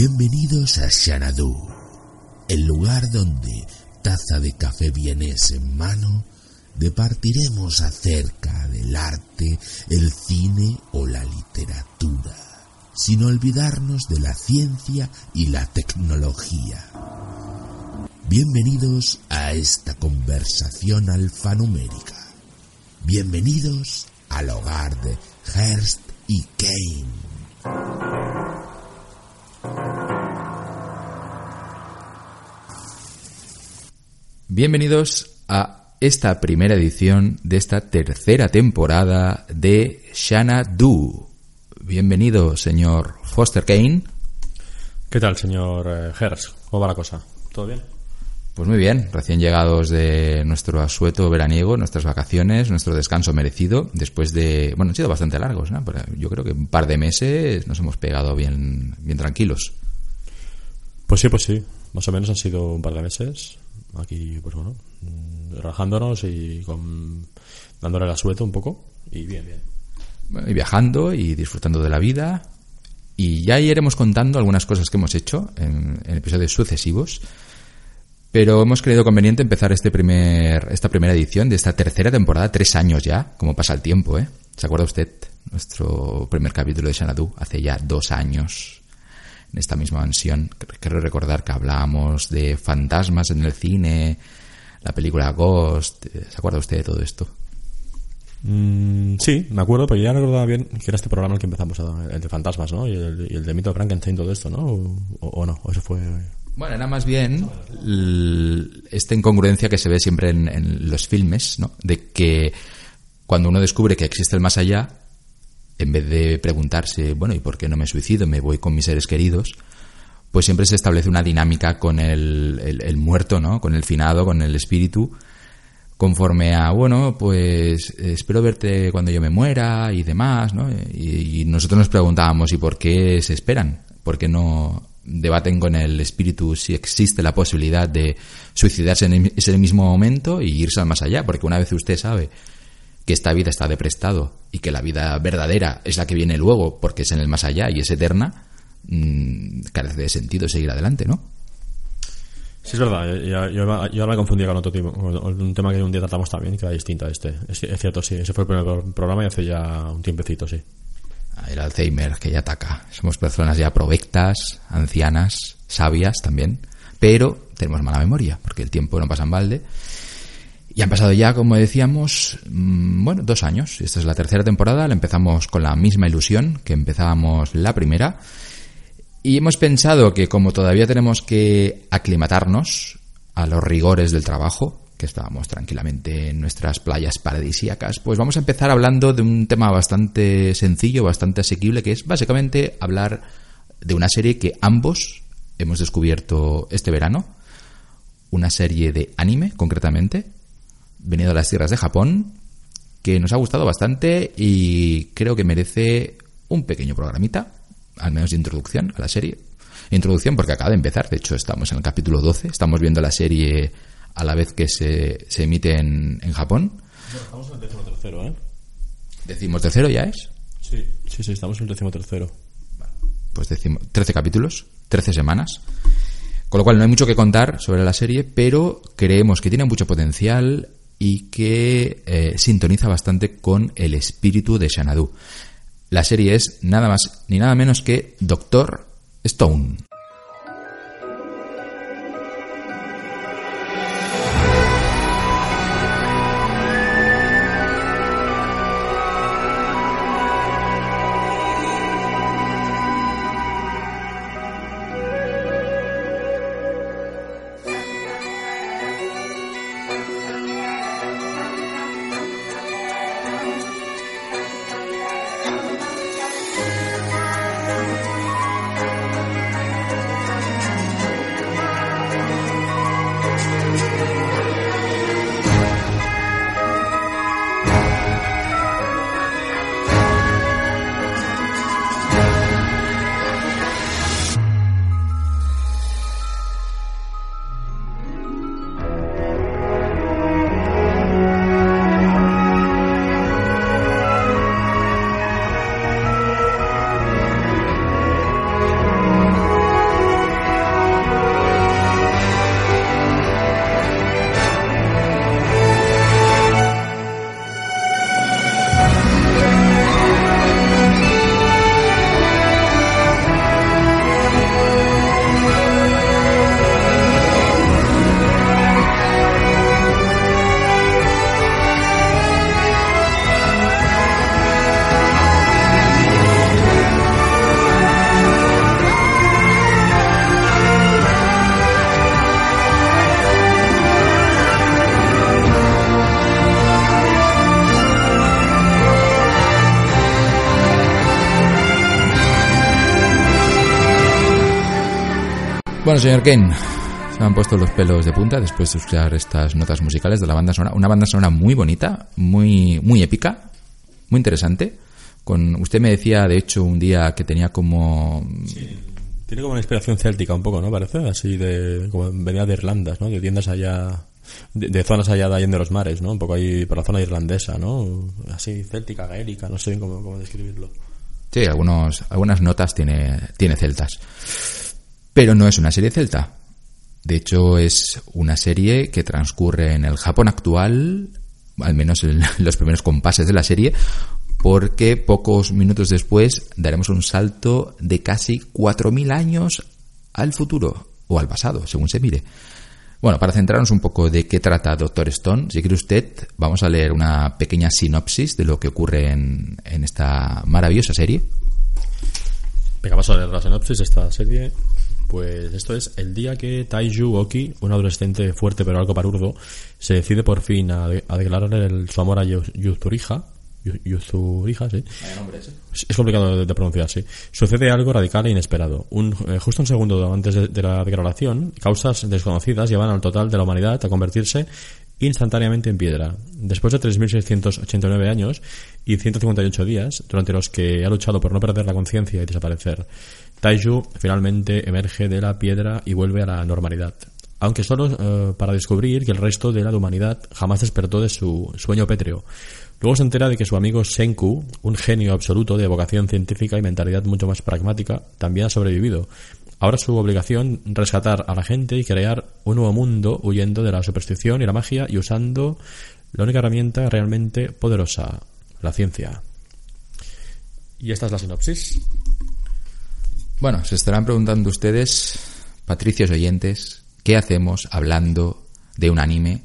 Bienvenidos a Xanadu, el lugar donde, taza de café vienes en mano, departiremos acerca del arte, el cine o la literatura, sin olvidarnos de la ciencia y la tecnología. Bienvenidos a esta conversación alfanumérica. Bienvenidos al hogar de Hearst y Kane. Bienvenidos a esta primera edición de esta tercera temporada de Shana Do. Bienvenido, señor Foster Kane. ¿Qué tal, señor eh, Hers? ¿Cómo va la cosa? ¿Todo bien? Pues muy bien, recién llegados de nuestro asueto veraniego, nuestras vacaciones, nuestro descanso merecido, después de, bueno, han sido bastante largos, ¿no? Pero yo creo que un par de meses nos hemos pegado bien, bien tranquilos. Pues sí, pues sí. Más o menos han sido un par de meses. Aquí, pues bueno, mm, relajándonos y dándole el asueto un poco. Y bien, bien. Y viajando y disfrutando de la vida. Y ya iremos contando algunas cosas que hemos hecho en, en episodios sucesivos. Pero hemos creído conveniente empezar este primer, esta primera edición de esta tercera temporada, tres años ya, como pasa el tiempo, ¿eh? ¿Se acuerda usted? Nuestro primer capítulo de Xanadu hace ya dos años, en esta misma mansión. Quiero recordar que hablábamos de fantasmas en el cine, la película Ghost. ¿Se acuerda usted de todo esto? Mm, sí, me acuerdo, pero ya no recordaba bien que era este programa el que empezamos, a- el de fantasmas, ¿no? Y el, y el de mito de Frankenstein, todo esto, ¿no? O, o- o no, o eso fue... Bueno, era más bien esta incongruencia que se ve siempre en, en los filmes, ¿no? De que cuando uno descubre que existe el más allá, en vez de preguntarse, bueno, ¿y por qué no me suicido? Me voy con mis seres queridos, pues siempre se establece una dinámica con el, muerto, ¿no? Con el finado, con el espíritu, conforme a, bueno, pues espero verte cuando yo me muera y demás, ¿no? Y, y nosotros nos preguntábamos, ¿y por qué se esperan? ¿Por qué no debaten con el espíritu si existe la posibilidad de suicidarse en ese mismo momento y irse al más allá? Porque una vez usted sabe que esta vida está de prestado y que la vida verdadera es la que viene luego porque es en el más allá y es eterna, mm, carece de sentido seguir adelante, ¿no? Sí, es verdad, eh, yo, yo, yo ahora me confundía con otro tipo, con un tema que un día tratamos también que era distinto a este. Es, es cierto, sí, ese fue el primer pro- programa y hace ya un tiempecito, sí. Ah, El Alzheimer que ya ataca. Somos personas ya provectas, ancianas, sabias también, pero tenemos mala memoria porque el tiempo no pasa en balde. Y han pasado ya, como decíamos, mm, bueno, dos años. Esta es la tercera temporada. La empezamos con la misma ilusión que empezábamos la primera. Y hemos pensado que como todavía tenemos que aclimatarnos a los rigores del trabajo, que estábamos tranquilamente en nuestras playas paradisíacas, pues vamos a empezar hablando de un tema bastante sencillo, bastante asequible, que es básicamente hablar de una serie que ambos hemos descubierto este verano. Una serie de anime, concretamente, venido a las tierras de Japón, que nos ha gustado bastante y creo que merece un pequeño programita, al menos de introducción a la serie. Introducción porque acaba de empezar, de hecho estamos en el capítulo 12, estamos viendo la serie a la vez que se, se emite en, en Japón. estamos en el décimo tercero, ¿eh? Decimos tercero ya es, Sí, sí, sí, estamos en el décimo tercero. pues decimos 13 capítulos, 13 semanas. Con lo cual no hay mucho que contar sobre la serie, pero creemos que tiene mucho potencial y que eh, sintoniza bastante con el espíritu de Xanadu. La serie es nada más ni nada menos que Doctor Stone. Bueno, señor Kane, se me han puesto los pelos de punta después de escuchar estas notas musicales de la banda sonora. Una banda sonora muy bonita, muy, muy épica, muy interesante. Con, usted me decía, de hecho, un día que tenía como... Tiene como una inspiración céltica un poco, ¿no? Parece así de... como venía de Irlanda, ¿no? De tiendas allá... De, zonas allá de allá de los mares, ¿no? Un poco ahí por la zona irlandesa, ¿no? Así céltica, gaélica, no sé bien cómo, cómo describirlo. Sí, algunos, algunas notas tiene, tiene celtas. Pero no es una serie celta. De hecho, es una serie que transcurre en el Japón actual, al menos en los primeros compases de la serie, porque pocos minutos después daremos un salto de casi 4.000 años al futuro, o al pasado, según se mire. Bueno, para centrarnos un poco de qué trata Doctor Stone, si quiere usted, vamos a leer una pequeña sinopsis de lo que ocurre en, en esta maravillosa serie. Venga, vamos a leer la sinopsis de esta serie. Pues esto es el día que Taiju Oki, un adolescente fuerte pero algo parurdo, se decide por fin a, declarar su amor a Yuzuriha, Yuzuriha, sí. Es complicado de, pronunciar, sí. Sucede algo radical e inesperado. Un, eh, justo un segundo antes de, la declaración, causas desconocidas llevan al total de la humanidad a convertirse instantáneamente en piedra. Después de 3.689 años y 158 días, durante los que ha luchado por no perder la conciencia y desaparecer, Taiju finalmente emerge de la piedra y vuelve a la normalidad. Aunque solo eh, para descubrir que el resto de la humanidad jamás despertó de su sueño pétreo. Luego se entera de que su amigo Senku, un genio absoluto de vocación científica y mentalidad mucho más pragmática, también ha sobrevivido. Ahora su obligación rescatar a la gente y crear un nuevo mundo huyendo de la superstición y la magia y usando la única herramienta realmente poderosa, la ciencia. Y esta es la sinopsis. Bueno, se estarán preguntando ustedes, patricios oyentes, ¿qué hacemos hablando de un anime,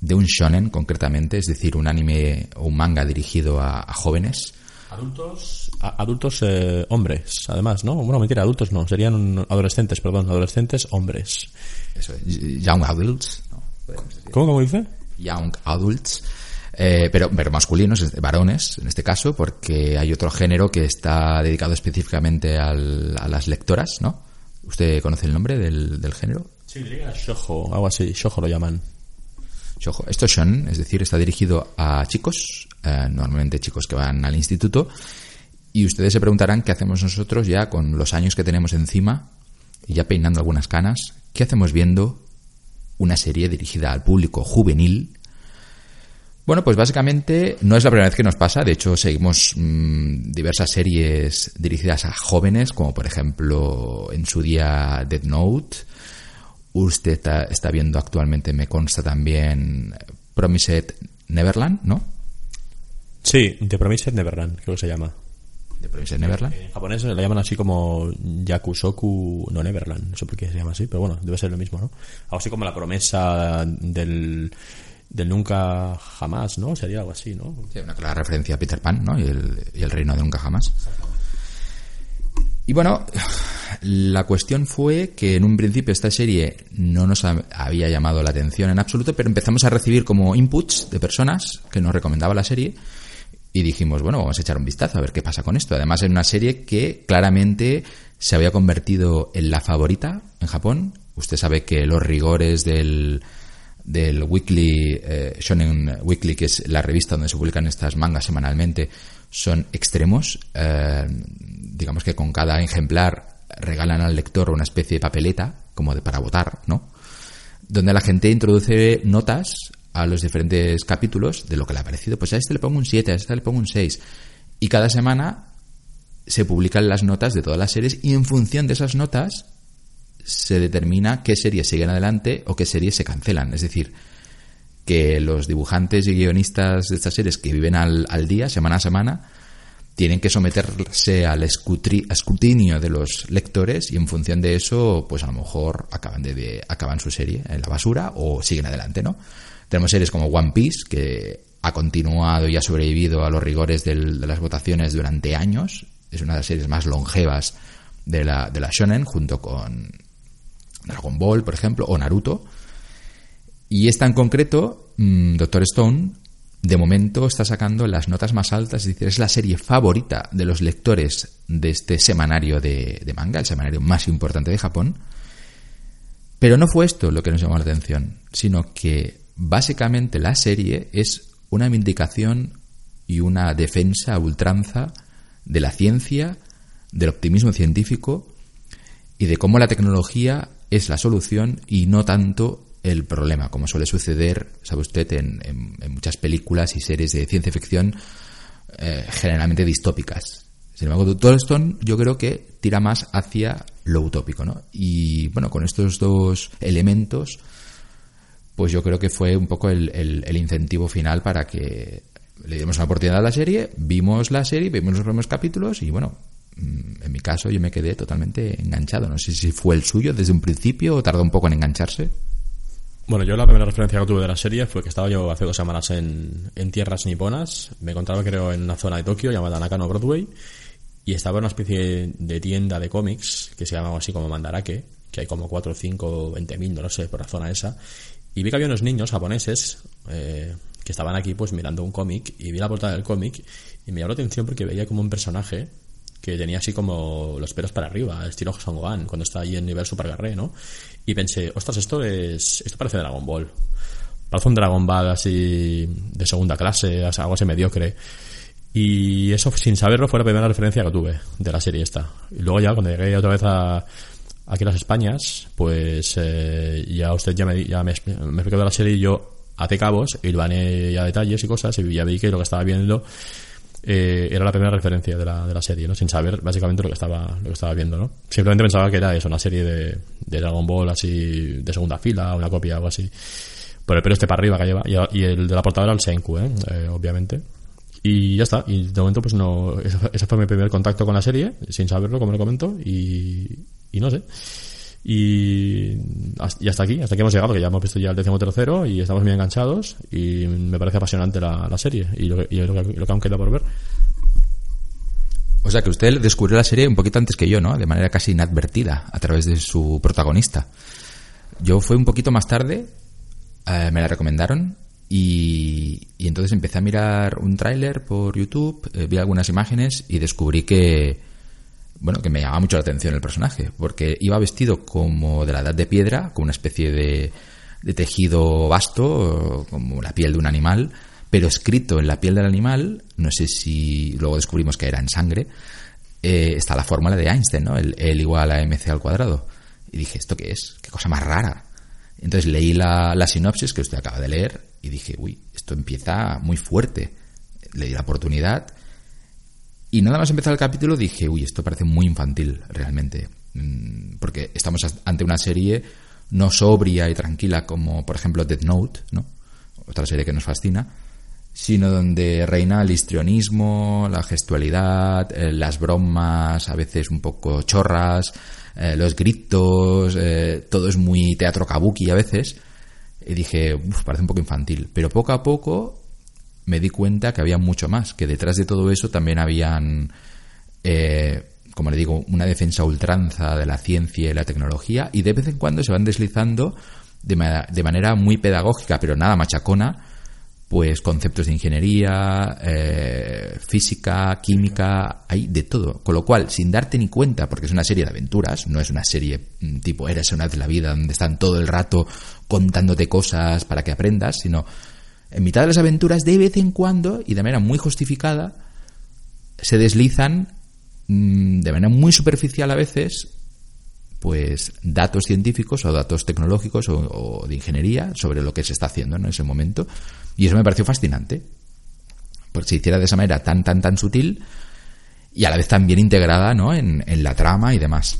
de un shonen concretamente, es decir, un anime o un manga dirigido a, jóvenes? Adultos, adultos eh, hombres, además, ¿no? Bueno, mentira, adultos no, serían adolescentes, perdón, adolescentes hombres. Eso young adults. ¿Cómo, cómo dice? Young adults. Eh, pero, pero masculinos, varones en este caso, porque hay otro género que está dedicado específicamente a las lectoras, ¿no? ¿Usted conoce el nombre del, del género? Sí, diría shojo, algo así, shojo lo llaman. Shojo. Esto es shon, es decir, está dirigido a chicos, eh, normalmente chicos que van al instituto, y ustedes se preguntarán qué hacemos nosotros ya con los años que tenemos encima y ya peinando algunas canas, ¿qué hacemos viendo una serie dirigida al público juvenil bueno, pues básicamente no es la primera vez que nos pasa. De hecho, seguimos mm, diversas series dirigidas a jóvenes, como por ejemplo en su día Dead Note. Usted está, viendo actualmente, me consta también, Promised Neverland, ¿no? Sí, The Promised Neverland, creo que se llama. The Promised Neverland. En japonés le llaman así como Yakusoku no Neverland. No sé por qué se llama así, pero bueno, debe ser lo mismo, ¿no? Algo así como la promesa del del nunca jamás, ¿no? Sería algo así, ¿no? Sí, una clara referencia a Peter Pan, ¿no? Y el, y el reino de nunca jamás. Y bueno, la cuestión fue que en un principio esta serie no nos había llamado la atención en absoluto, pero empezamos a recibir como inputs de personas que nos recomendaban la serie y dijimos, bueno, vamos a echar un vistazo a ver qué pasa con esto. Además, es una serie que claramente se había convertido en la favorita en Japón. Usted sabe que los rigores del, del Weekly, eh, Shonen Weekly, que es la revista donde se publican estas mangas semanalmente, son extremos. Eh, digamos que con cada ejemplar regalan al lector una especie de papeleta, como de para votar, ¿no? Donde la gente introduce notas a los diferentes capítulos de lo que le ha parecido. Pues a este le pongo un 7, a este le pongo un 6. Y cada semana se publican las notas de todas las series y en función de esas notas se determina qué series siguen adelante o qué series se cancelan. Es decir, que los dibujantes y guionistas de estas series que viven al, día, semana a semana, tienen que someterse al escrutinio de los lectores y en función de eso, pues a lo mejor acaban, de, acaban su serie en la basura o siguen adelante, ¿no? Tenemos series como One Piece, que ha continuado y ha sobrevivido a los rigores de las votaciones durante años. Es una de las series más longevas de la, de la Shonen, junto con Dragon Ball, por ejemplo, o Naruto. Y esta en concreto, mm, Doctor Stone, de momento está sacando las notas más altas, es decir, es la serie favorita de los lectores de este semanario de, manga, el semanario más importante de Japón. Pero no fue esto lo que nos llamó la atención, sino que básicamente la serie es una vindicación y una defensa a ultranza de la ciencia, del optimismo científico y de cómo la tecnología es la solución y no tanto el problema, como suele suceder, sabe usted, en, muchas películas y series de ciencia ficción eh, generalmente distópicas. Sin embargo, Tolston yo creo que tira más hacia lo utópico, ¿no? Y bueno, con estos dos elementos, pues yo creo que fue un poco el, el incentivo final para que le dimos una oportunidad a la serie, vimos la serie, vimos los primeros capítulos y bueno, en mi caso yo me quedé totalmente enganchado. No sé si fue el suyo desde un principio o tardó un poco en engancharse. Bueno, yo la primera referencia que tuve de la serie fue que estaba yo hace dos semanas en, en tierras niponas. Me encontraba, creo, en una zona de Tokio llamada Nakano Broadway. Y estaba en una especie de tienda de cómics que se llamaba así como Mandarake, que hay como 4, 5, 20 mil, no sé, por la zona esa. Y vi que había unos niños japoneses eh, que estaban aquí pues mirando un cómic y vi la portada del cómic y me llamó la atención porque veía como un personaje que tenía así como los pelos para arriba, estilo Son Gohan, cuando está ahí en nivel Super Garré, ¿no? Y pensé, ostras, esto es esto parece Dragon Ball. Parece un Dragon Ball así de segunda clase, algo así mediocre. Y eso, sin saberlo, fue la primera referencia que tuve de la serie esta. Y luego ya, cuando llegué otra vez a, aquí a las Españas, pues eh, ya usted ya me, ya me, explicó de la serie y yo até cabos, hilvané ya detalles y cosas y ya vi que lo que estaba viendo eh, era la primera referencia de la, de la serie, ¿no? Sin saber básicamente lo que estaba, lo que estaba viendo, ¿no? Simplemente pensaba que era eso, una serie de, de Dragon Ball así de segunda fila, una copia o así. Por el pelo este para arriba que lleva. Y, el de la portada era el Senku, ¿eh? ¿eh? obviamente. Y ya está. Y de momento, pues no. Ese fue mi primer contacto con la serie, sin saberlo, como lo comento. Y, y no sé. Y, hasta aquí, hasta aquí hemos llegado, que ya hemos visto ya el décimo tercero y estamos muy enganchados y me parece apasionante la, serie y, lo, y lo, que, aún queda por ver. O sea que usted descubrió la serie un poquito antes que yo, ¿no? De manera casi inadvertida, a través de su protagonista. Yo fue un poquito más tarde, eh, me la recomendaron y, y, entonces empecé a mirar un tráiler por YouTube, eh, vi algunas imágenes y descubrí que, bueno, que me llamaba mucho la atención el personaje, porque iba vestido como de la edad de piedra, con una especie de, de tejido vasto, como la piel de un animal, pero escrito en la piel del animal, no sé si luego descubrimos que era en sangre, eh, está la fórmula de Einstein, ¿no? El, igual a mc al cuadrado. Y dije, ¿esto qué es? ¿Qué cosa más rara? Entonces leí la, la sinopsis que usted acaba de leer y dije, uy, esto empieza muy fuerte. Le di la oportunidad y nada más empezar el capítulo dije, uy, esto parece muy infantil realmente. Mm, porque estamos ante una serie no sobria y tranquila como, por ejemplo, Death Note, ¿no? Otra serie que nos fascina, sino donde reina el histrionismo, la gestualidad, eh, las bromas, a veces un poco chorras, eh, los gritos, eh, todo es muy teatro kabuki a veces. Y dije, uff, parece un poco infantil. Pero poco a poco me di cuenta que había mucho más, que detrás de todo eso también habían, eh, como le digo, una defensa ultranza de la ciencia y la tecnología y de vez en cuando se van deslizando de, manera muy pedagógica, pero nada machacona, pues conceptos de ingeniería, eh, física, química, hay de todo. Con lo cual, sin darte ni cuenta, porque es una serie de aventuras, no es una serie mm, tipo Eres una de la vida, donde están todo el rato contándote cosas para que aprendas, sino en mitad de las aventuras, de vez en cuando, y de manera muy justificada, se deslizan mm, de manera muy superficial a veces, pues datos científicos o datos tecnológicos o, de ingeniería sobre lo que se está haciendo en ese momento. Y eso me pareció fascinante. Porque se hiciera de esa manera tan, tan, tan sutil y a la vez tan bien integrada ¿no? en, en la trama y demás.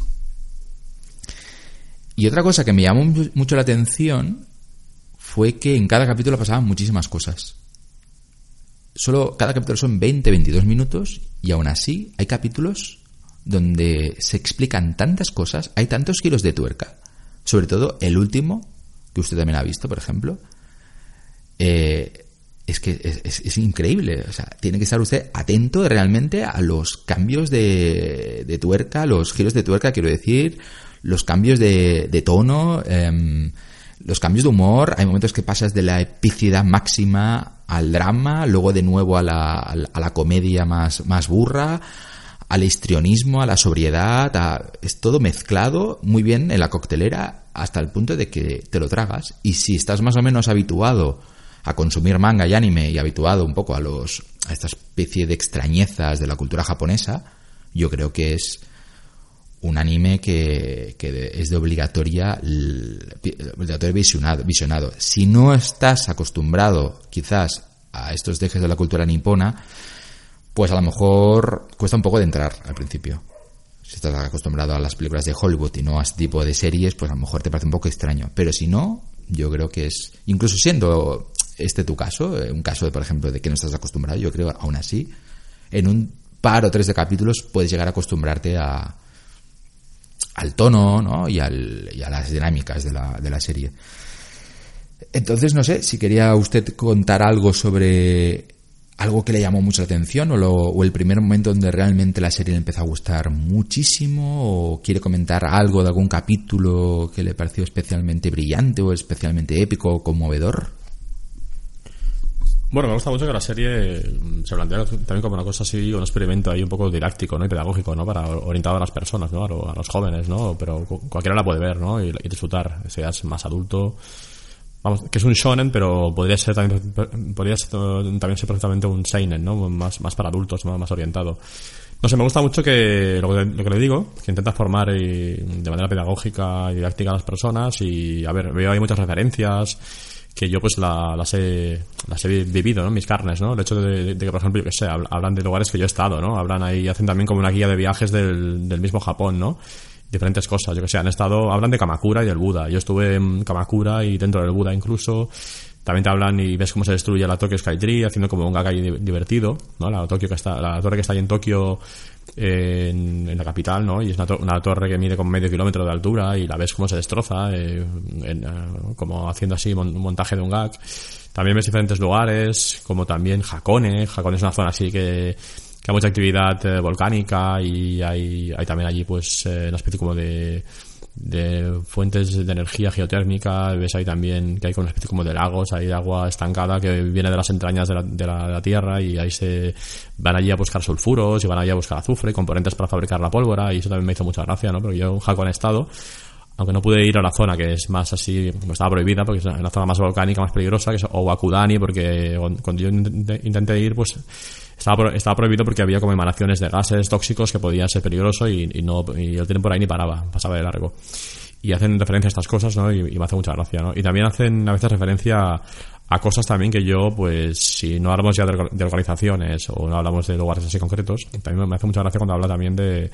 Y otra cosa que me llamó mucho la atención fue que en cada capítulo pasaban muchísimas cosas. Solo cada capítulo son 20, 22 minutos y aún así hay capítulos donde se explican tantas cosas, hay tantos kilos de tuerca. Sobre todo el último, que usted también ha visto, por ejemplo. Eh, es que es, increíble. O sea, tiene que estar usted atento realmente a los cambios de, de tuerca, los giros de tuerca, quiero decir, los cambios de, de tono. Em, los cambios de humor, hay momentos que pasas de la epicidad máxima al drama, luego de nuevo a la, a la comedia más, más burra, al histrionismo, a la sobriedad, es todo mezclado muy bien en la coctelera hasta el punto de que te lo tragas. Y si estás más o menos habituado a consumir manga y anime y habituado un poco a los a esta especie de extrañezas de la cultura japonesa, yo creo que es un anime que, es de obligatoria obligatorio visionado, visionado. Si no estás acostumbrado quizás a estos dejes de la cultura nipona, pues a lo mejor cuesta un poco de entrar al principio. Si estás acostumbrado a las películas de Hollywood y no a este tipo de series, pues a lo mejor te parece un poco extraño. Pero si no, yo creo que es, incluso siendo este tu caso, eh, un caso, de, por ejemplo, de que no estás acostumbrado, yo creo aún así, en un par o tres de capítulos puedes llegar a acostumbrarte a, al tono ¿no? y, al, y a las dinámicas de la, de la serie. Entonces, no sé, si quería usted contar algo sobre algo que le llamó mucho la atención o, o, el primer momento donde realmente la serie le empezó a gustar muchísimo o quiere comentar algo de algún capítulo que le pareció especialmente brillante o especialmente épico o conmovedor. Bueno, me gusta mucho que la serie mm, se plantea también como una cosa así, un experimento ahí un poco didáctico ¿no? y pedagógico, ¿no? Para orientado a las personas, ¿no? A, los jóvenes, ¿no? Pero cualquiera la puede ver, ¿no? Y, disfrutar, seas más adulto. Vamos, que es un shonen, pero podría ser también, podría ser, también ser perfectamente un seinen, ¿no? Más, más para adultos, más, más orientado. No sé, me gusta mucho que lo, que le digo, que intenta formar y, de manera pedagógica y didáctica a las personas y, a ver, veo ahí muchas referencias que yo pues las he, las he vivido, ¿no? Mis carnes, ¿no? El hecho de, que, por ejemplo, yo que sé, hablan de lugares que yo he estado, ¿no? Hablan ahí, hacen también como una guía de viajes del, del mismo Japón, ¿no? Diferentes cosas, yo que sé, han estado, hablan de Kamakura y del Buda. Yo estuve en Kamakura y dentro del Buda incluso. También te hablan y ves cómo se destruye la Tokyo Skytree, haciendo como un gagai divertido, ¿no? La, Tokio que está, la torre que está ahí en Tokio en, la capital, ¿no? Y es una, torre que mide como medio kilómetro de altura y la ves cómo se destroza, eh, eh, como haciendo así un montaje de un gag. También ves diferentes lugares, como también Hakone. Hakone es una zona así que, que hay mucha actividad eh, volcánica y hay, hay también allí pues una especie como de de fuentes de energía geotérmica, ves ahí también que hay una especie como de lagos, hay agua estancada que viene de las entrañas de la, de la, tierra y ahí se van allí a buscar sulfuros y van allí a buscar azufre, componentes para fabricar la pólvora y eso también me hizo mucha gracia, ¿no? Porque yo en Japón he estado, aunque no pude ir a la zona que es más así, estaba prohibida porque es una zona más volcánica, más peligrosa, que es Owakudani, porque cuando yo intenté ir, pues estaba, estaba prohibido porque había como emanaciones de gases tóxicos que podían ser peligrosos y, no y el tren por ahí ni paraba, pasaba de largo. Y hacen referencia a estas cosas, ¿no? Y, me hace mucha gracia, ¿no? Y también hacen a veces referencia a cosas también que yo, pues, si no hablamos ya de, organizaciones o no hablamos de lugares así concretos, también me hace mucha gracia cuando habla también de,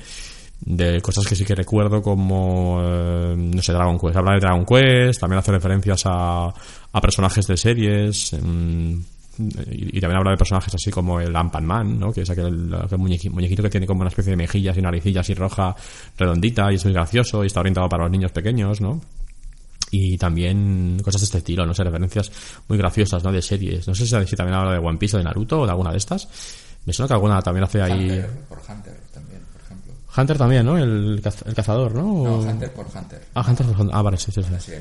de cosas que sí que recuerdo como, eh, no sé, Dragon Quest. Habla de Dragon Quest, también hace referencias a, a personajes de series. Mm, y, también habla de personajes así como el Ampan Man, ¿no? que es aquel, muñequito, que tiene como una especie de mejillas y naricillas y roja redondita y es muy gracioso y está orientado para los niños pequeños, ¿no? Y también cosas de este estilo, no sé, referencias muy graciosas, ¿no? De series. No sé si, también habla de One Piece o de Naruto o de alguna de estas. Me suena que alguna también hace ahí... Hunter, por Hunter también, por ejemplo. Hunter también, ¿no? El, el cazador, ¿no? No, Hunter por Hunter. Ah, Hunter por Hunter. Ah, vale, sí, sí. sí.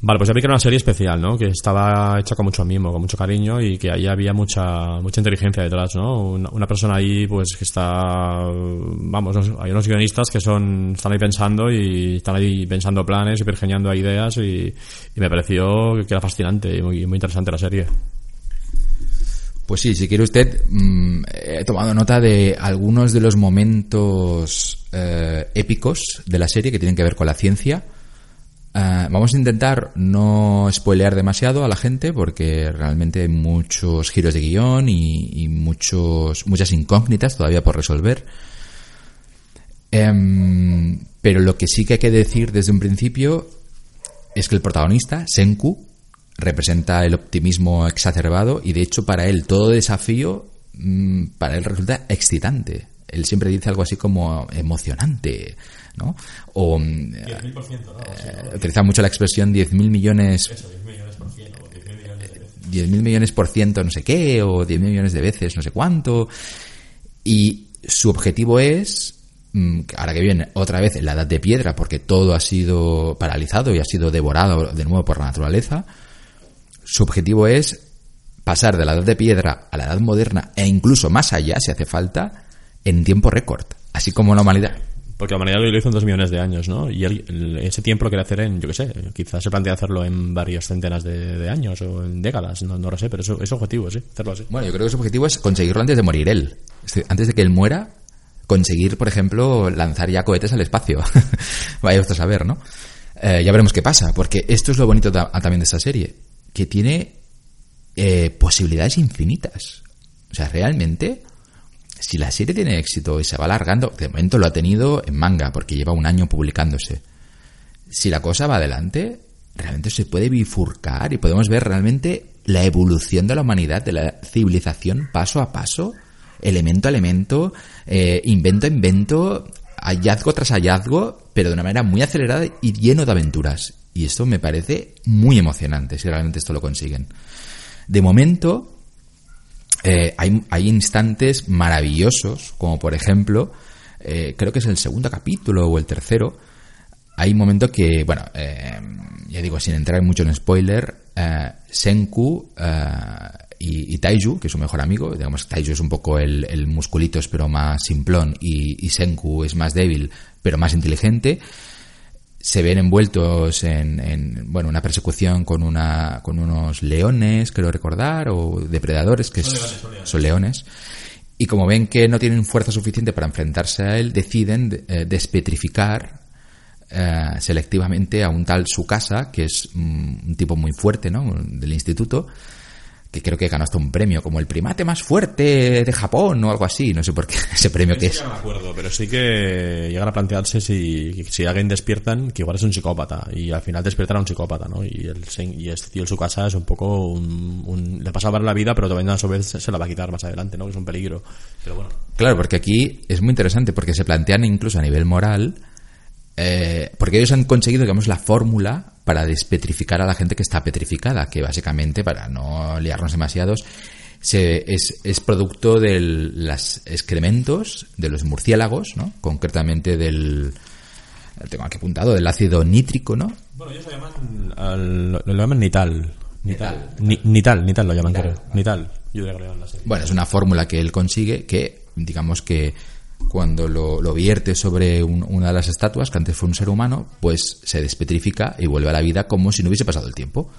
Vale, pues ya vi que era una serie especial, ¿no? Que estaba hecha con mucho mimo, con mucho cariño y que ahí había mucha mucha inteligencia detrás, ¿no? Una, persona ahí, pues, que está... Vamos, hay unos guionistas que son están ahí pensando y están ahí pensando planes y pergeñando ideas y, me pareció que era fascinante y muy, muy interesante la serie. Pues sí, si quiere usted, mm, he tomado nota de algunos de los momentos eh, épicos de la serie que tienen que ver con la ciencia Ah, vamos a intentar no spoilear demasiado a la gente porque realmente hay muchos giros de guion y, muchos, muchas incógnitas todavía por resolver. Em, pero lo que sí que hay que decir desde un principio es que el protagonista, Senku, representa el optimismo exacerbado y de hecho para él todo desafío mm, para él resulta excitante. Él siempre dice algo así como emocionante, ¿no? O 10.000%, mm, ¿no? Eh, utiliza mucho la expresión 10.000 millones... Eso, 10 millones por ciento, o 10.000 millones de veces. 10.000 millones por ciento no sé qué, o 10.000 millones de veces no sé cuánto. Y su objetivo es mm, ahora que viene otra vez en la edad de piedra, porque todo ha sido paralizado y ha sido devorado de nuevo por la naturaleza, su objetivo es pasar de la edad de piedra a la edad moderna e incluso más allá, si hace falta, en tiempo récord. Así como la humanidad Porque la humanidad lo hizo en dos millones de años, ¿no? Y él- ese tiempo lo quiere hacer en, yo qué sé, quizás se plantea hacerlo en varias centenas de, de años o en décadas, no, no lo sé, pero eso es objetivo, sí, hacerlo así. Bueno, yo creo que su objetivo es conseguirlo antes de morir él. Antes de que él muera, conseguir, por ejemplo, lanzar ya cohetes al espacio. Vaya usted a saber, ¿no? Eh, ya veremos qué pasa, porque esto es lo bonito ta- también de esta serie, que tiene eh, posibilidades infinitas. O sea, realmente, si la serie tiene éxito y se va alargando, de momento lo ha tenido en manga, porque lleva un año publicándose. Si la cosa va adelante, realmente se puede bifurcar y podemos ver realmente la evolución de la humanidad, de la civilización, paso a paso, elemento a elemento, eh, invento a invento, hallazgo tras hallazgo, pero de una manera muy acelerada y lleno de aventuras. Y esto me parece muy emocionante si realmente esto lo consiguen. De momento, eh, hay, hay instantes maravillosos, como por ejemplo, eh, creo que es el segundo capítulo o el tercero. Hay un momento que, bueno, eh, ya digo, sin entrar mucho en spoiler, Senku y, y Taiju, que es su mejor amigo, digamos, Taiju es un poco el, el musculitos pero más simplón y, y Senku es más débil pero más inteligente, se ven envueltos en, en, bueno una persecución con una con unos leones creo recordar o depredadores que es- son leones y como ven que no tienen fuerza suficiente para enfrentarse a él deciden eh, despetrificar eh, selectivamente a un tal Sukasa que es mm, un tipo muy fuerte ¿no? del instituto que creo que ganó hasta un premio como el primate más fuerte de Japón o algo así no sé por qué ese premio que es No me acuerdo, pero sí que llegan a plantearse si, si alguien despiertan, que igual es un psicópata, y al final despiertan a un psicópata, ¿no? Y, el, sen- y este tío, en su casa, es un poco un, un- le pasa a la vida, pero también a su vez se se la va a quitar más adelante, ¿no? Que es un peligro. Pero bueno. Claro, porque aquí es muy interesante porque se plantean incluso a nivel moral, eh, porque ellos han conseguido, digamos, la fórmula para despetrificar a la gente que está petrificada, que básicamente, para no liarnos demasiados, se, es, es producto de los excrementos de los murciélagos, ¿no? Concretamente del, tengo aquí apuntado, del ácido nítrico, ¿no? Bueno, ellos lo llaman, al- lo, lo llaman nital. Nital. Ni- nital, nital lo llaman, creo. Nital. Yo diría que lo llaman así. Bueno, es una fórmula que él consigue que, digamos que cuando lo, lo vierte sobre un- una de las estatuas, que antes fue un ser humano, pues se despetrifica y vuelve a la vida como si no hubiese pasado el tiempo.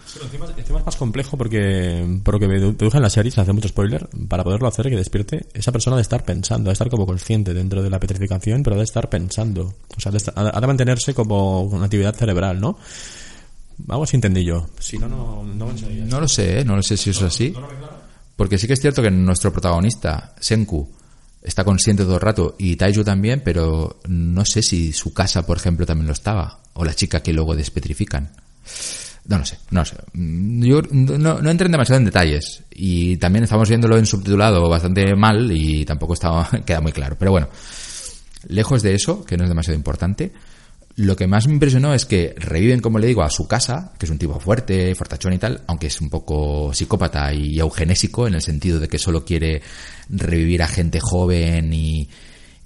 Encima es más complejo porque, por lo que me dedujo en la serie, sin hacer mucho spoiler, para poderlo hacer que despierte, esa persona de estar pensando, de estar como consciente dentro de la petrificación, pero de estar pensando. O sea, de estar- ha de mantenerse como una actividad cerebral, ¿no? Algo así entendí yo. Si no, no, no. No lo sé, ¿eh? no lo sé si eso es así. Porque sí que es cierto que nuestro protagonista, Senku, está consciente todo el rato y Taiju también, pero no sé si su casa, por ejemplo, también lo estaba. O la chica que luego despetrifican. No lo sé, no sé. Yo no, no demasiado en detalles. Y también estamos viéndolo en subtitulado bastante mal y tampoco está, queda muy claro. Pero bueno, lejos de eso, que no es demasiado importante, lo que más me impresionó es que reviven, como le digo, a su casa, que es un tipo fuerte, fortachón y tal, aunque es un poco psicópata y eugenésico en el sentido de que solo quiere revivir a gente joven y,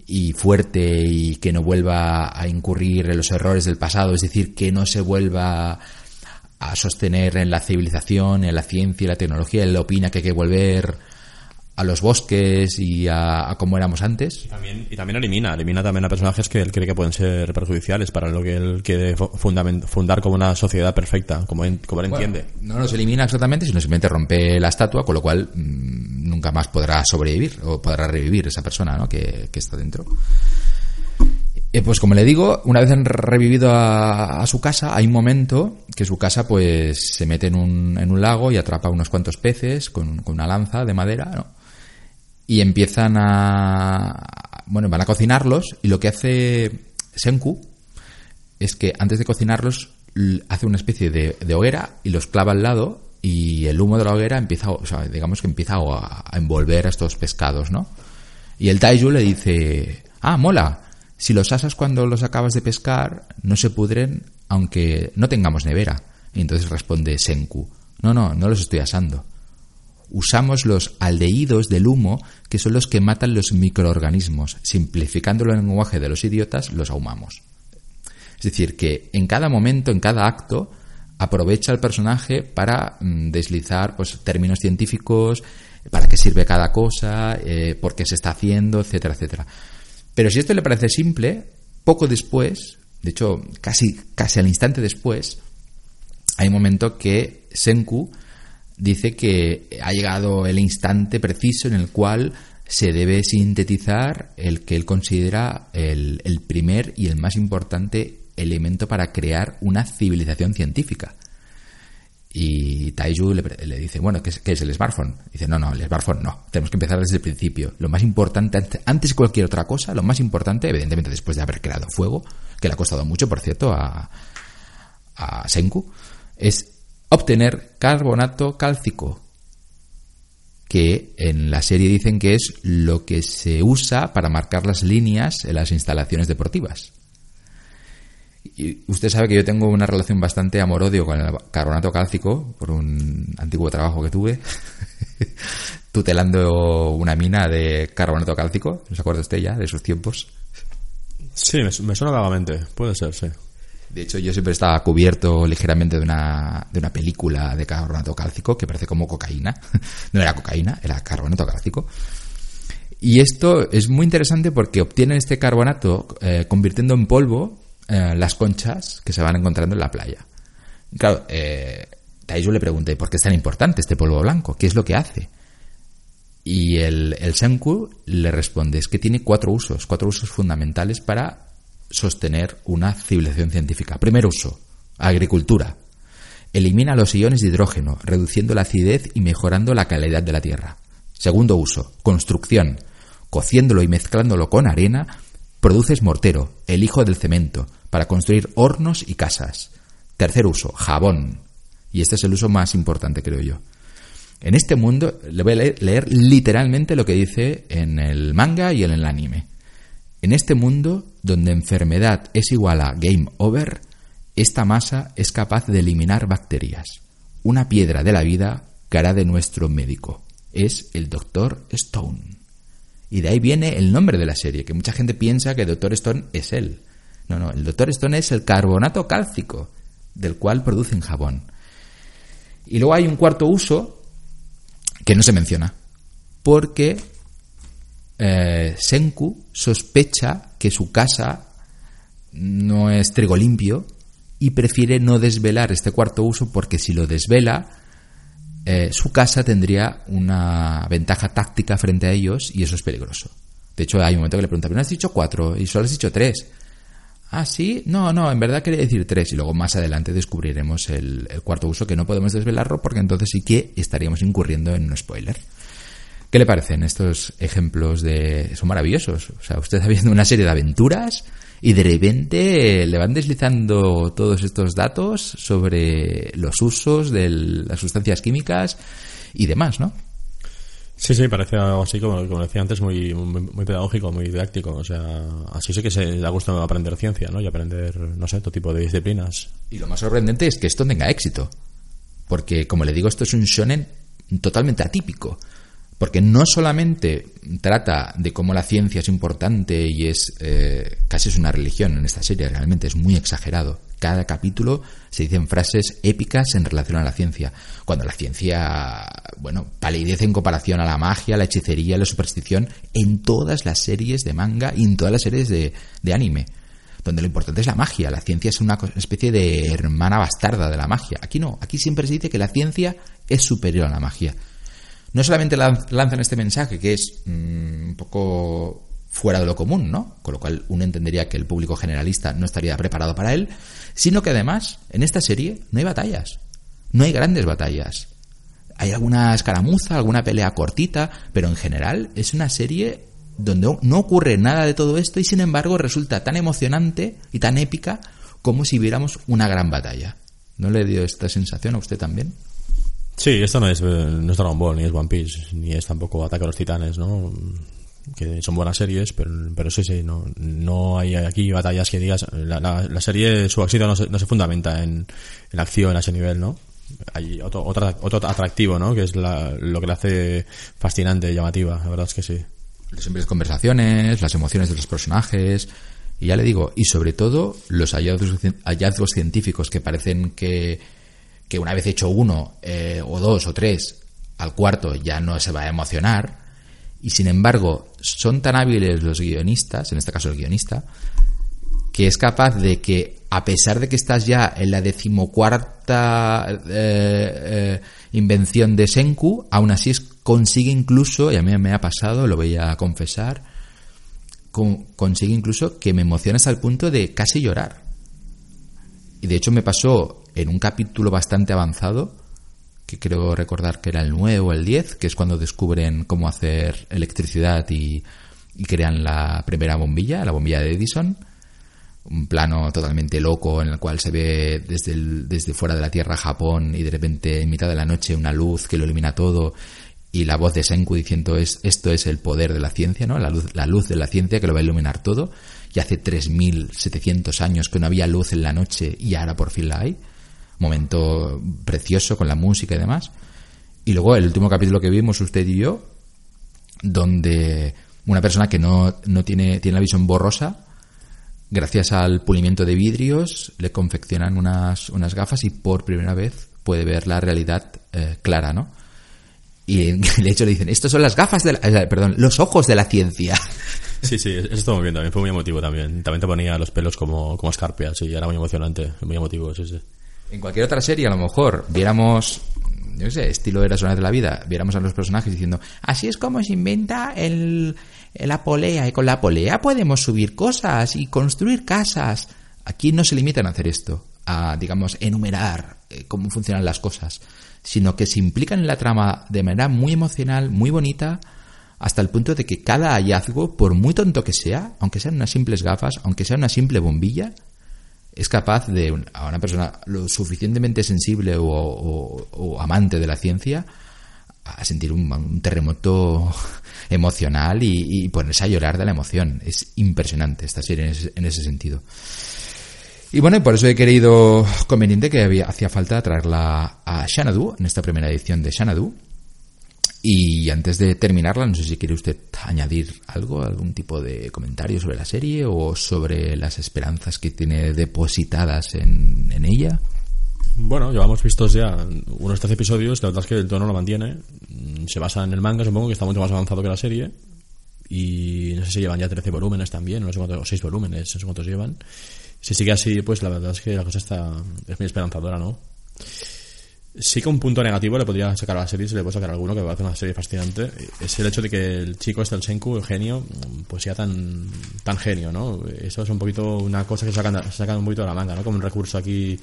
y fuerte y que no vuelva a incurrir en los errores del pasado, es decir, que no se vuelva a sostener en la civilización, en la ciencia y la tecnología. Él opina que hay que volver a los bosques y a, a como éramos antes. Y también, y también elimina, elimina también a personajes que él cree que pueden ser perjudiciales para lo que él quiere fundar como una sociedad perfecta, como, en- como él entiende. No los elimina exactamente, sino simplemente rompe la estatua, con lo cual mm, nunca más podrá sobrevivir o podrá revivir esa persona ¿no? que, que está dentro. Eh, pues como le digo, una vez han revivido a, a su casa, hay un momento que su casa pues se mete en un, en un lago y atrapa unos cuantos peces con, con una lanza de madera, ¿no? Y empiezan a... Bueno, van a cocinarlos y lo que hace Senku es que antes de cocinarlos hace una especie de, de hoguera y los clava al lado y el humo de la hoguera empieza, digamos que empieza a, a envolver a estos pescados, ¿no? Y el Taiju le dice, ah, mola, si los asas cuando los acabas de pescar no se pudren aunque no tengamos nevera. Y entonces responde Senku, no, no, no los estoy asando. Usamos los aldehídos del humo, que son los que matan los microorganismos. Simplificando el lenguaje de los idiotas, los ahumamos. Es decir, que en cada momento, en cada acto, aprovecha el personaje para mm, deslizar pues, términos científicos, para qué sirve cada cosa, eh, por qué se está haciendo, etcétera, etcétera. Pero si esto le parece simple, poco después, de hecho, casi, casi al instante después, hay un momento que Senku dice que ha llegado el instante preciso en el cual se debe sintetizar el que él considera el, el primer y el más importante elemento para crear una civilización científica. Y Taiju le, dice, bueno, ¿qué es, ¿qué es, el smartphone? Dice, no, no, el smartphone no. Tenemos que empezar desde el principio. Lo más importante, antes de cualquier otra cosa, lo más importante, evidentemente después de haber creado fuego, que le ha costado mucho, por cierto, a, a Senku, es obtener carbonato cálcico, que en la serie dicen que es lo que se usa para marcar las líneas en las instalaciones deportivas. Y usted sabe que yo tengo una relación bastante amor-odio con el carbonato cálcico por un antiguo trabajo que tuve, tutelando una mina de carbonato cálcico. ¿No se acuerda usted ya de esos tiempos? Sí, me suena vagamente. Puede ser, sí. De hecho, yo siempre estaba cubierto ligeramente de una, de una película de carbonato cálcico que parece como cocaína. No era cocaína, era carbonato cálcico. Y esto es muy interesante porque obtienen este carbonato eh, convirtiendo en polvo eh, las conchas que se van encontrando en la playa. Claro, eh, Taiju le pregunté, ¿por qué es tan importante este polvo blanco? ¿Qué es lo que hace? Y el, el Senku le responde, es que tiene cuatro usos, cuatro usos fundamentales para sostener una civilización científica. Primer uso, agricultura. Elimina los iones de hidrógeno, reduciendo la acidez y mejorando la calidad de la tierra. Segundo uso, construcción. Cociéndolo y mezclándolo con arena, produces mortero, el hijo del cemento, para construir hornos y casas. Tercer uso, jabón. Y este es el uso más importante, creo yo. En este mundo, le voy a leer, leer literalmente lo que dice en el manga y en el anime. En este mundo, donde enfermedad es igual a game over, esta masa es capaz de eliminar bacterias. Una piedra de la vida que hará de nuestro médico. Es el Doctor Stone. Y de ahí viene el nombre de la serie, que mucha gente piensa que Doctor Stone es él. No, no, el Doctor Stone es el carbonato cálcico, del cual producen jabón. Y luego hay un cuarto uso que no se menciona, porque eh, Senku sospecha que su casa no es trigo limpio y prefiere no desvelar este cuarto uso porque si lo desvela, eh, su casa tendría una ventaja táctica frente a ellos y eso es peligroso. De hecho, hay un momento que le pregunta, ¿pero no has dicho cuatro? Y solo has dicho tres. Ah, sí, no, no, en verdad quería decir tres. Y luego más adelante descubriremos el, el cuarto uso que no podemos desvelarlo porque entonces sí que estaríamos incurriendo en un spoiler. ¿Qué le parecen estos ejemplos de... son maravillosos? O sea, usted está viendo una serie de aventuras y de repente le van deslizando todos estos datos sobre los usos de las sustancias químicas y demás, ¿no? Sí, sí, parece algo así, como, como decía antes, muy, muy, muy, pedagógico, muy didáctico. O sea, así sí que se da gusto aprender ciencia, ¿no? Y aprender, no sé, todo tipo de disciplinas. Y lo más sorprendente es que esto tenga éxito. Porque, como le digo, esto es un shonen totalmente atípico. Porque no solamente trata de cómo la ciencia es importante y es eh, casi es una religión en esta serie, realmente es muy exagerado. Cada capítulo se dicen frases épicas en relación a la ciencia. Cuando la ciencia, bueno, palidece en comparación a la magia, la hechicería, la superstición en todas las series de manga y en todas las series de, de anime donde lo importante es la magia. La ciencia es una especie de hermana bastarda de la magia. Aquí no, aquí siempre se dice que la ciencia es superior a la magia no solamente lanzan este mensaje, que es mmm, un poco fuera de lo común, ¿no? Con lo cual uno entendería que el público generalista no estaría preparado para él, sino que además en esta serie no hay batallas, no hay grandes batallas. Hay alguna escaramuza, alguna pelea cortita, pero en general es una serie donde no ocurre nada de todo esto y sin embargo resulta tan emocionante y tan épica como si viéramos una gran batalla. ¿No le dio esta sensación a usted también? Sí, esto no es, no es Dragon Ball, ni es One Piece, ni es tampoco Ataque a los Titanes, ¿no? Que son buenas series, pero, pero sí, sí, no, no hay aquí batallas que digas. La, la, serie, su éxito no se, no se fundamenta en, en, acción a ese nivel, ¿no? Hay otro, otro, otro atractivo, ¿no? Que es la, lo que la hace fascinante llamativa, la verdad es que sí. Las simples conversaciones, las emociones de los personajes, y ya le digo, y sobre todo los hallazgos, hallazgos científicos que parecen que que una vez hecho uno eh, o dos o tres, al cuarto ya no se va a emocionar. Y sin embargo, son tan hábiles los guionistas, en este caso el guionista, que es capaz de que, a pesar de que estás ya en la decimocuarta eh, eh, invención de Senku, aún así es, consigue incluso, y a mí me ha pasado, lo voy a confesar, consigue incluso que me emocione hasta el punto de casi llorar. Y de hecho me pasó en un capítulo bastante avanzado, que creo recordar que era el 9 o el 10, que es cuando descubren cómo hacer electricidad y, crean la primera bombilla, la bombilla de Edison un plano totalmente loco en el cual se ve desde, desde fuera de la Tierra Japón y de repente en mitad de la noche una luz que lo ilumina todo y la voz de Senku diciendo es, esto es el poder de la ciencia, ¿no? La luz, la luz de la ciencia que lo va a iluminar todo. Y hace 3.700 años que no había luz en la noche y ahora por fin la hay. Momento precioso con la música y demás. Y luego el último capítulo que vimos usted y yo, donde una persona que no, no tiene, tiene la visión borrosa, gracias al pulimiento de vidrios, le confeccionan unas, unas gafas y por primera vez puede ver la realidad eh, clara, ¿no? Y de hecho le dicen, estos son las gafas de la, eh, perdón, los ojos de la ciencia. Sí, sí, eso estuvo muy bien también, fue muy emotivo también. También te ponía los pelos como, como escarpias y era muy emocionante, muy emotivo, sí, sí. En cualquier otra serie, a lo mejor, viéramos, yo sé, estilo de las de la vida, viéramos a los personajes diciendo, así es como se inventa el, la polea y con la polea podemos subir cosas y construir casas. Aquí no se limitan a hacer esto, a, digamos, enumerar eh, cómo funcionan las cosas, sino que se implican en la trama de manera muy emocional, muy bonita, hasta el punto de que cada hallazgo, por muy tonto que sea, aunque sean unas simples gafas, aunque sea una simple bombilla, es capaz de, a una persona lo suficientemente sensible o, amante de la ciencia, a sentir un terremoto emocional y, ponerse a llorar de la emoción. Es impresionante esta serie en ese, sentido. Y bueno, por eso he querido conveniente que había, hacía falta traerla a Xanadu, en esta primera edición de Xanadu. Y antes de terminarla, no sé si quiere usted añadir algo, algún tipo de comentario sobre la serie o sobre las esperanzas que tiene depositadas en, ella. Bueno, llevamos vistos ya unos 13 episodios, la verdad es que el tono lo mantiene. Se basa en el manga, supongo que está mucho más avanzado que la serie. Y no sé si llevan ya 13 volúmenes también, no sé cuántos, o 6 volúmenes, no sé cuántos llevan. Si sigue así, pues la verdad es que la cosa está es muy esperanzadora, ¿no? Sí que un punto negativo le podría sacar a la serie, se le puede sacar alguno, que va a hacer una serie fascinante, es el hecho de que el chico este, el Senku, el genio, pues sea tan tan genio, ¿no? Eso es un poquito una cosa que sacan, sacan un poquito de la manga, ¿no? Como un recurso aquí,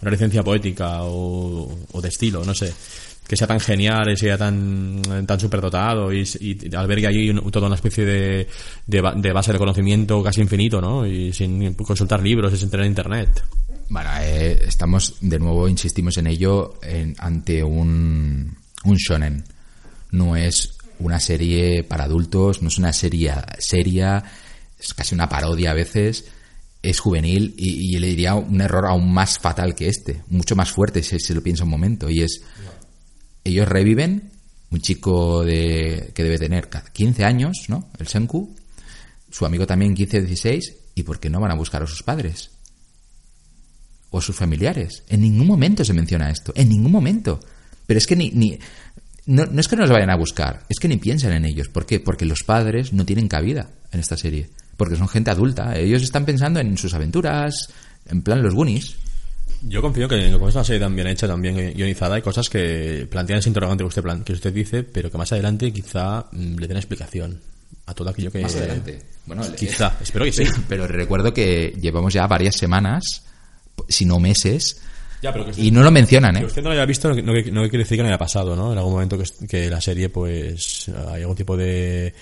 una licencia poética o, o de estilo, no sé que sea tan genial y sea tan, tan superdotado y, y albergue allí toda una especie de, de, base de conocimiento casi infinito, ¿no? Y sin consultar libros y sin tener internet. Bueno, eh, estamos, de nuevo, insistimos en ello, ante un, un shonen. No es una serie para adultos, no es una serie seria, es casi una parodia a veces, es juvenil y, le diría un error aún más fatal que este, mucho más fuerte si se lo piensa un momento, y es, ellos reviven un chico de, que debe tener 15 años, ¿no? El Senku, su amigo también 15 16, ¿y por qué no van a buscar a sus padres? o sus familiares. En ningún momento se menciona esto, en ningún momento. Pero es que ni, ni no, es que no los vayan a buscar, es que ni piensan en ellos. ¿Por qué? Porque los padres no tienen cabida en esta serie. Porque son gente adulta. Ellos están pensando en sus aventuras, en plan los Goonies. Yo confío que con esta serie tan bien hecha, tan bien guionizada, hay cosas que plantean ese interrogante que usted, que usted dice, pero que más adelante quizá mm, le den explicación a todo aquello que... Más adelante. Bueno, quizá, espero que sí. Pero recuerdo que llevamos ya varias semanas sino meses. y no lo mencionan, ¿eh? usted no lo haya visto no, no, quiere decir que no haya pasado, ¿no? En algún momento que, la serie, pues, hay algún tipo de...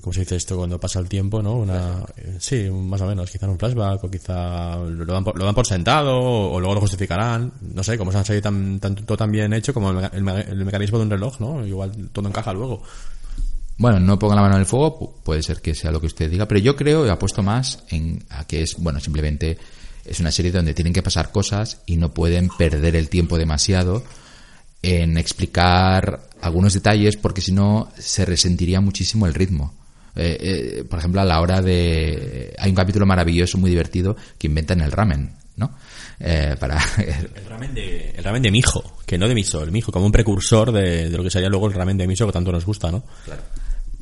¿Cómo se dice esto cuando pasa el tiempo, no? Una, sí, más o menos. Quizá un flashback o quizá lo dan por, lo dan por sentado o, luego lo justificarán. No sé, como es una serie tan, tan, todo tan bien hecho como el, el, mecanismo de un reloj, ¿no? Igual todo encaja luego. Bueno, no ponga la mano en el fuego, puede ser que sea lo que usted diga, pero yo creo y apuesto más en a que es, bueno, simplemente es una serie donde tienen que pasar cosas y no pueden perder el tiempo demasiado en explicar algunos detalles porque si no se resentiría muchísimo el ritmo. Eh, eh, por ejemplo, a la hora de... Hay un capítulo maravilloso, muy divertido, que inventan el ramen, ¿no? Eh, para... el, ramen de, el ramen de mijo, que no de miso, el mijo, como un precursor de, lo que sería luego el ramen de miso que tanto nos gusta, ¿no? Claro.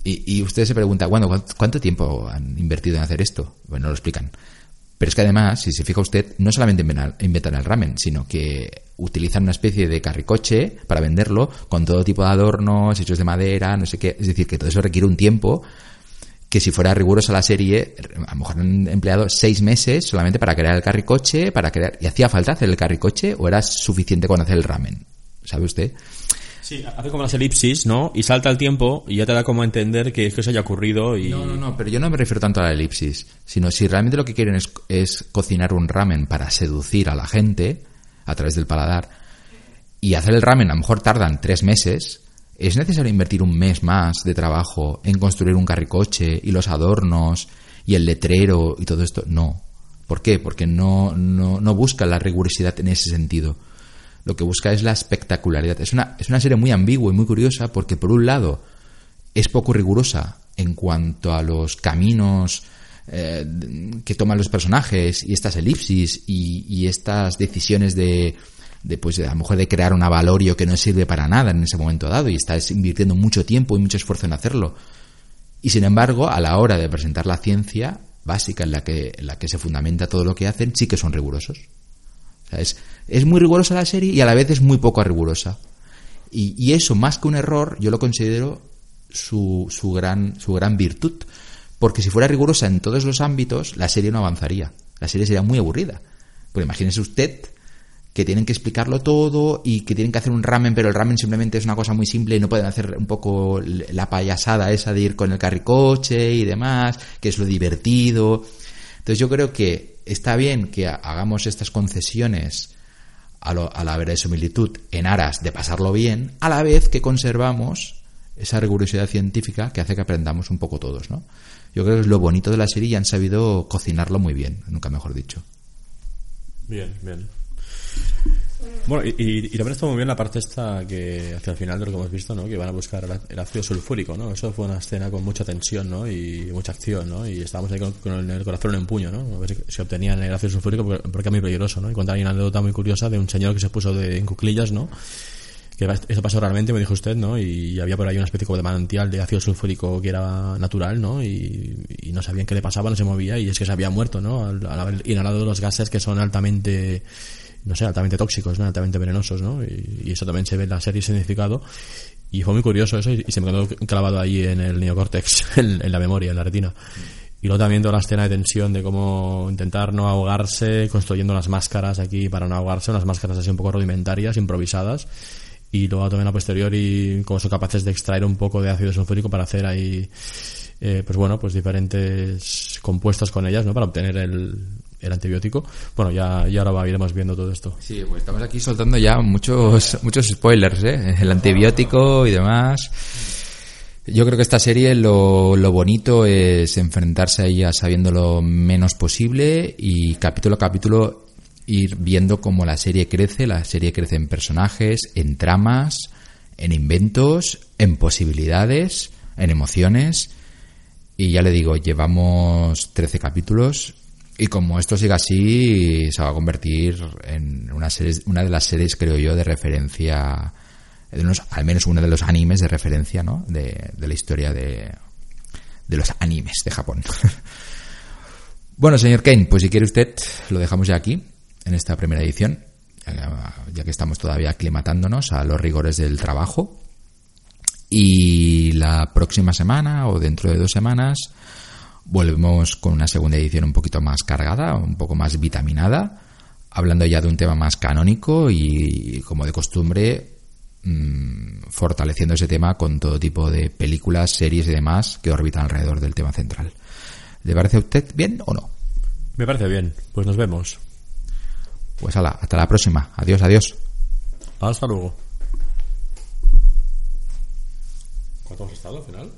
Y, y usted se pregunta, bueno, ¿cuánto tiempo han invertido en hacer esto? Bueno, lo explican Pero es que además, si se fija usted, no solamente inventan el ramen, sino que utilizan una especie de carricoche para venderlo con todo tipo de adornos, hechos de madera, no sé qué. Es decir, que todo eso requiere un tiempo que si fuera rigurosa la serie, a lo mejor han empleado seis meses solamente para crear el carricoche, para crear... ¿Y hacía falta hacer el carricoche o era suficiente con hacer el ramen? ¿Sabe usted? Sí, hace como las elipsis, ¿no? Y salta el tiempo y ya te da como a entender que es que eso haya ocurrido y... No, no, no, pero yo no me refiero tanto a la elipsis, sino si realmente lo que quieren es, es cocinar un ramen para seducir a la gente a través del paladar y hacer el ramen a lo mejor tardan tres meses, ¿Es necesario invertir un mes más de trabajo en construir un carricoche y los adornos y el letrero y todo esto? No. ¿Por qué? Porque no, no, no busca la rigurosidad en ese sentido. Lo que busca es la espectacularidad. Es una, es una serie muy ambigua y muy curiosa porque, por un lado, es poco rigurosa en cuanto a los caminos eh, que toman los personajes y estas elipsis y, y estas decisiones de, de pues a lo de crear un avalorio que no sirve para nada en ese momento dado y estás invirtiendo mucho tiempo y mucho esfuerzo en hacerlo. Y sin embargo, a la hora de presentar la ciencia básica en la que, en la que se fundamenta todo lo que hacen, sí que son rigurosos. Es, es, muy rigurosa la serie y a la vez es muy poco rigurosa. Y, y eso, más que un error, yo lo considero su, su, gran, su gran virtud. Porque si fuera rigurosa en todos los ámbitos, la serie no avanzaría. La serie sería muy aburrida. Pues imagínese usted que tienen que explicarlo todo y que tienen que hacer un ramen, pero el ramen simplemente es una cosa muy simple y no pueden hacer un poco la payasada esa de ir con el carricoche y demás, que es lo divertido. Entonces yo creo que está bien que hagamos estas concesiones a, lo, a la verosimilitud en aras de pasarlo bien, a la vez que conservamos esa rigurosidad científica que hace que aprendamos un poco todos, ¿no? Yo creo que es lo bonito de la serie y han sabido cocinarlo muy bien, nunca mejor dicho. Bien, bien. Bueno, y, y, también está muy bien la parte esta que hacia el final de lo que hemos visto, ¿no? Que van a buscar el ácido sulfúrico, ¿no? Eso fue una escena con mucha tensión, ¿no? Y mucha acción, ¿no? Y estábamos ahí con, el corazón en puño, ¿no? A ver si, obtenían el ácido sulfúrico porque, porque, es muy peligroso, ¿no? Y contar una anécdota muy curiosa de un señor que se puso de, en cuclillas, ¿no? que eso pasó realmente, me dijo usted, ¿no? Y había por ahí una especie como de manantial de ácido sulfúrico que era natural, ¿no? Y, y no sabían qué le pasaba, no se movía y es que se había muerto, ¿no? Al, al haber inhalado los gases que son altamente no sé, altamente tóxicos, ¿no? altamente venenosos, ¿no? Y, eso también se ve en la serie significado. Y fue muy curioso eso y, se me quedó clavado ahí en el neocórtex, en, la memoria, en la retina. Y luego también toda la escena de tensión de cómo intentar no ahogarse, construyendo las máscaras aquí para no ahogarse, unas máscaras así un poco rudimentarias, improvisadas. Y luego también a posteriori cómo son capaces de extraer un poco de ácido sulfúrico para hacer ahí, eh, pues bueno, pues diferentes compuestos con ellas, ¿no? Para obtener el, el antibiótico. Bueno, ya, ya ahora iremos viendo todo esto. Sí, pues estamos aquí soltando ya muchos, muchos spoilers, ¿eh? El antibiótico y demás. Yo creo que esta serie lo, lo bonito es enfrentarse a ella sabiendo lo menos posible y capítulo a capítulo ir viendo cómo la serie crece. La serie crece en personajes, en tramas, en inventos, en posibilidades, en emociones. Y ya le digo, llevamos 13 capítulos y como esto siga así, se va a convertir en una, serie, una de las series, creo yo, de referencia, al menos uno de los animes de referencia, ¿no? De, de la historia de, de los animes de Japón. bueno, señor Kane, pues si quiere usted, lo dejamos ya aquí, en esta primera edición, ya que estamos todavía aclimatándonos a los rigores del trabajo. Y la próxima semana o dentro de dos semanas Volvemos con una segunda edición un poquito más cargada, un poco más vitaminada, hablando ya de un tema más canónico y, como de costumbre, mmm, fortaleciendo ese tema con todo tipo de películas, series y demás que orbitan alrededor del tema central. ¿Le parece a usted bien o no? Me parece bien. Pues nos vemos. Pues hala, hasta la próxima. Adiós, adiós. Hasta luego. ¿Cuánto hemos estado al final?